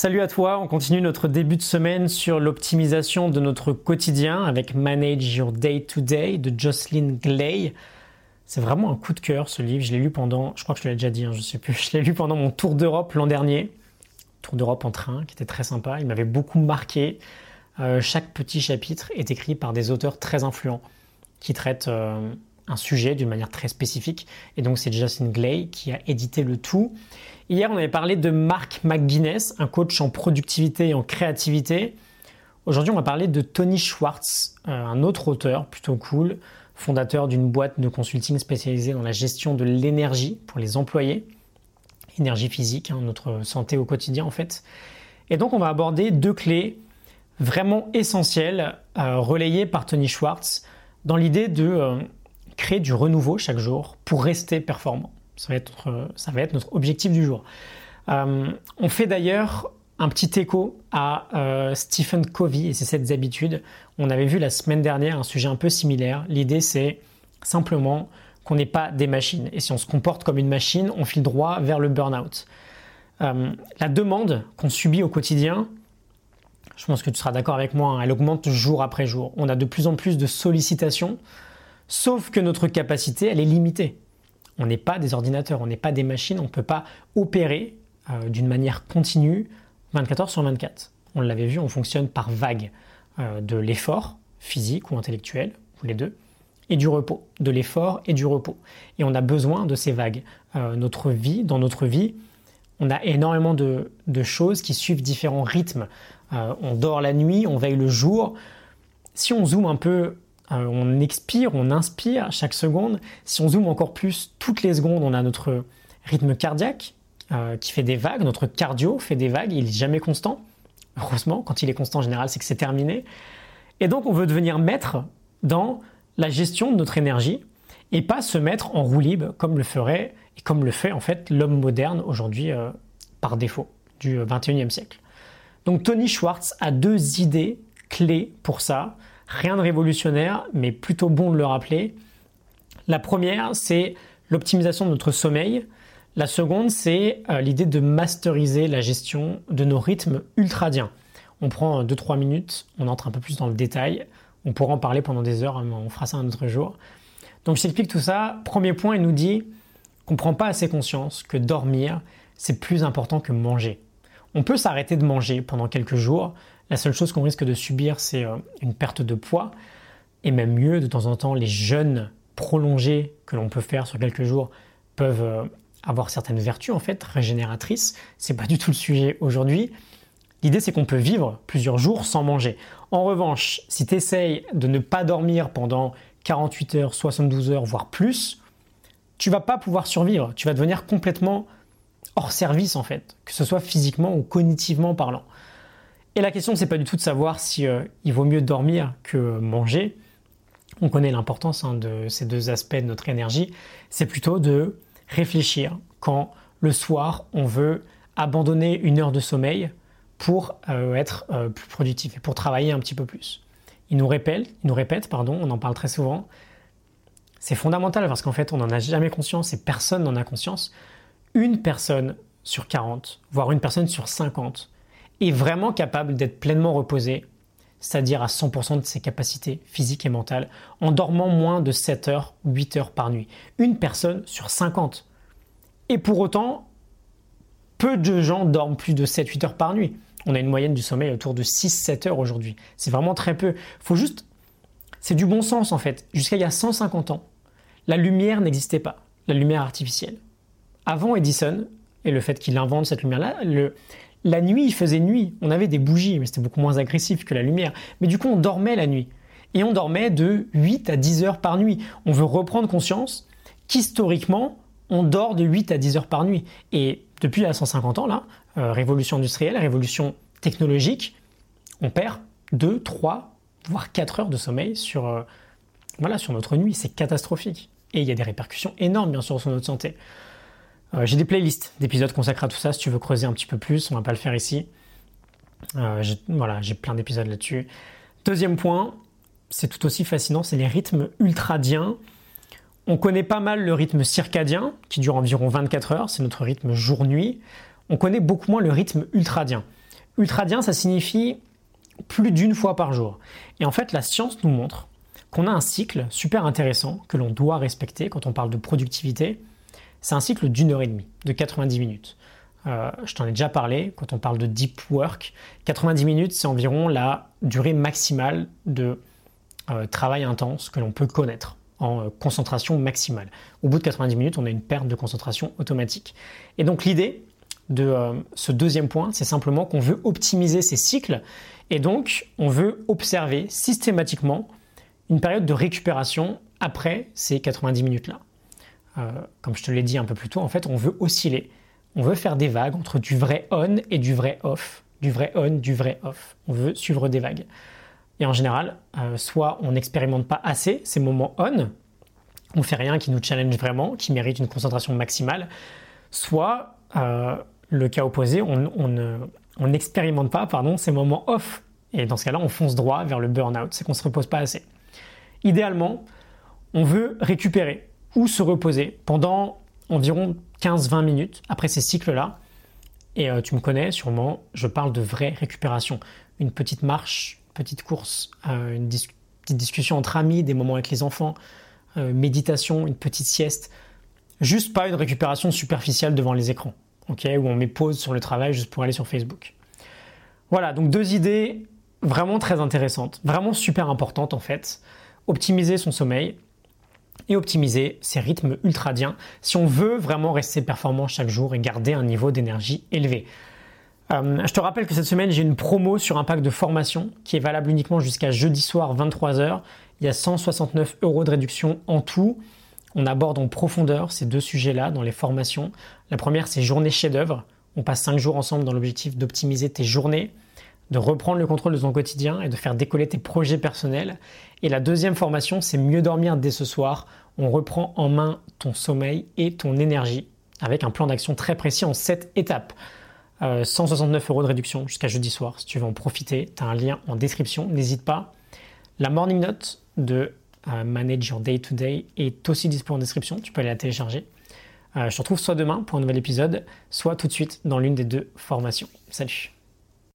Salut à toi, on continue notre début de semaine sur l'optimisation de notre quotidien avec Manage Your Day to Day de Jocelyn Glay. C'est vraiment un coup de cœur ce livre, je l'ai lu pendant, je crois que je l'ai déjà dit, hein, je sais plus, je l'ai lu pendant mon tour d'Europe l'an dernier, tour d'Europe en train qui était très sympa, il m'avait beaucoup marqué. Euh, chaque petit chapitre est écrit par des auteurs très influents qui traitent euh, un sujet d'une manière très spécifique et donc c'est Jocelyn Glay qui a édité le tout. Hier, on avait parlé de Mark McGuinness, un coach en productivité et en créativité. Aujourd'hui, on va parler de Tony Schwartz, euh, un autre auteur plutôt cool, fondateur d'une boîte de consulting spécialisée dans la gestion de l'énergie pour les employés, énergie physique, hein, notre santé au quotidien en fait. Et donc, on va aborder deux clés vraiment essentielles euh, relayées par Tony Schwartz dans l'idée de euh, créer du renouveau chaque jour pour rester performant. Ça va être, ça va être notre objectif du jour. Euh, on fait d'ailleurs un petit écho à euh, Stephen Covey et ses sept habitudes. On avait vu la semaine dernière un sujet un peu similaire. L'idée c'est simplement qu'on n'est pas des machines. Et si on se comporte comme une machine, on file droit vers le burn-out. Euh, la demande qu'on subit au quotidien, je pense que tu seras d'accord avec moi, hein, elle augmente jour après jour. On a de plus en plus de sollicitations, sauf que notre capacité, elle est limitée. On n'est pas des ordinateurs, on n'est pas des machines, on ne peut pas opérer euh, d'une manière continue 24 heures sur 24. On l'avait vu, on fonctionne par vague euh, de l'effort physique ou intellectuel, ou les deux, et du repos, de l'effort et du repos. Et on a besoin de ces vagues. Euh, notre vie, dans notre vie, on a énormément de, de choses qui suivent différents rythmes. on dort la nuit, on veille le jour. Si on zoome un peu euh, on expire, on inspire chaque seconde. Si on zoome encore plus, toutes les secondes, on a notre rythme cardiaque euh, qui fait des vagues, notre cardio fait des vagues, il n'est jamais constant. Heureusement, quand il est constant en général, c'est que c'est terminé. Et donc, on veut devenir maître dans la gestion de notre énergie et pas se mettre en roue libre comme le ferait et comme le fait en fait l'homme moderne aujourd'hui euh, par défaut du 21e siècle. Donc Tony Schwartz a deux idées clés pour ça Rien de révolutionnaire, mais plutôt bon de le rappeler. La première, c'est l'optimisation de notre sommeil. La seconde, c'est euh, l'idée de masteriser la gestion de nos rythmes ultradiens. On prend 2-3 minutes, on entre un peu plus dans le détail. On pourra en parler pendant des heures, mais on fera ça un autre jour. Donc je t'explique tout ça. Premier point, il nous dit qu'on ne prend pas assez conscience que dormir, c'est plus important que manger. On peut s'arrêter de manger pendant quelques jours, la seule chose qu'on risque de subir, c'est euh, une perte de poids. Et même mieux, de temps en temps, les jeûnes prolongés que l'on peut faire sur quelques jours peuvent euh, avoir certaines vertus en fait régénératrices. C'est pas du tout le sujet aujourd'hui. L'idée c'est qu'on peut vivre plusieurs jours sans manger. En revanche, si tu essayes de ne pas dormir pendant 48 heures, 72 heures, voire plus, tu vas pas pouvoir survivre. Tu vas devenir complètement hors service en fait, que ce soit physiquement ou cognitivement parlant. Et la question, c'est pas du tout de savoir si euh, il vaut mieux dormir que manger. On connaît l'importance hein, de ces deux aspects de notre énergie. C'est plutôt de réfléchir quand le soir on veut abandonner une heure de sommeil pour euh, être euh, plus productif et pour travailler un petit peu plus. Il nous répète, il nous répète, pardon, on en parle très souvent. C'est fondamental parce qu'en fait, on n'en a jamais conscience et personne n'en a conscience. Une personne sur 40, voire une personne sur 50, est vraiment capable d'être pleinement reposé, c'est-à-dire à 100% de ses capacités physiques et mentales, en dormant moins de 7 heures, 8 heures par nuit. Une personne sur 50. Et pour autant, peu de gens dorment plus de 7-8 heures par nuit. On a une moyenne du sommeil autour de 6-7 heures aujourd'hui. C'est vraiment très peu. Faut juste. C'est du bon sens en fait. Jusqu'à il y a 150 ans, la lumière n'existait pas, la lumière artificielle. Avant Edison et le fait qu'il invente cette lumière-là, le, la nuit, il faisait nuit. On avait des bougies, mais c'était beaucoup moins agressif que la lumière. Mais du coup, on dormait la nuit. Et on dormait de 8 à 10 heures par nuit. On veut reprendre conscience qu'historiquement, on dort de 8 à 10 heures par nuit. Et depuis à 150 ans, là, euh, révolution industrielle, révolution technologique, on perd 2, 3, voire 4 heures de sommeil sur, euh, sur notre nuit. C'est catastrophique. Et il y a des répercussions énormes, bien sûr, sur notre santé. Euh, j'ai des playlists d'épisodes consacrés à tout ça si tu veux creuser un petit peu plus, on va pas le faire ici. Euh, voilà, j'ai plein d'épisodes là-dessus. Deuxième point, c'est tout aussi fascinant, c'est les rythmes ultradiens. On connaît pas mal le rythme circadien, qui dure environ 24 heures, c'est notre rythme jour-nuit. On connaît beaucoup moins le rythme ultradien. ultradien, ça signifie plus d'une fois par jour. Et en fait, la science nous montre qu'on a un cycle super intéressant que l'on doit respecter quand on parle de productivité. C'est un cycle d'une heure et demie, de 90 minutes. Euh, je t'en ai déjà parlé quand on parle de deep work. 90 minutes, c'est environ la durée maximale de euh, travail intense que l'on peut connaître en euh, concentration maximale. Au bout de 90 minutes, on a une perte de concentration automatique. Et donc l'idée de ce deuxième point, c'est simplement qu'on veut optimiser ces cycles et donc on veut observer systématiquement une période de récupération après ces 90 minutes-là. Comme je te l'ai dit un peu plus tôt, en fait, on veut osciller on veut faire des vagues entre du vrai on et du vrai off, du vrai on, du vrai off. On veut suivre des vagues. Et en général, euh, soit on n'expérimente pas assez ces moments on, on fait rien qui nous challenge vraiment, qui mérite une concentration maximale, soit euh, le cas opposé, on n'expérimente pas pardon, ces moments off. Et dans ce cas-là, on fonce droit vers le burn-out, c'est qu'on ne se repose pas assez. Idéalement, on veut récupérer ou se reposer pendant environ 15-20 minutes après ces cycles-là. Et euh, tu me connais sûrement, je parle de vraie récupération. Une petite marche, petite course, euh, une petite discussion entre amis, des moments avec les enfants, euh, méditation, une petite sieste. Juste pas une récupération superficielle devant les écrans, ok où on met pause sur le travail juste pour aller sur Facebook. Voilà, donc deux idées vraiment très intéressantes, vraiment super importantes en fait. Optimiser son sommeil, et optimiser ses rythmes ultradiens si on veut vraiment rester performant chaque jour et garder un niveau d'énergie élevé. Euh, je te rappelle que cette semaine, j'ai une promo sur un pack de formation qui est valable uniquement jusqu'à jeudi soir 23h. Il y a 169 euros de réduction en tout. On aborde en profondeur ces deux sujets-là dans les formations. La première, c'est journée chef-d'œuvre. On passe 5 jours ensemble dans l'objectif d'optimiser tes journées, de reprendre le contrôle de ton quotidien et de faire décoller tes projets personnels. Et la deuxième formation, c'est mieux dormir dès ce soir. On reprend en main ton sommeil et ton énergie avec un plan d'action très précis en 7 étapes. 169 euh, euros de réduction jusqu'à jeudi soir. Si tu veux en profiter, tu as un lien en description, n'hésite pas. La morning note de euh, Manage Your Day to Day est aussi disponible en description, tu peux aller la télécharger. Euh, je te retrouve soit demain pour un nouvel épisode, soit tout de suite dans l'une des deux formations. Salut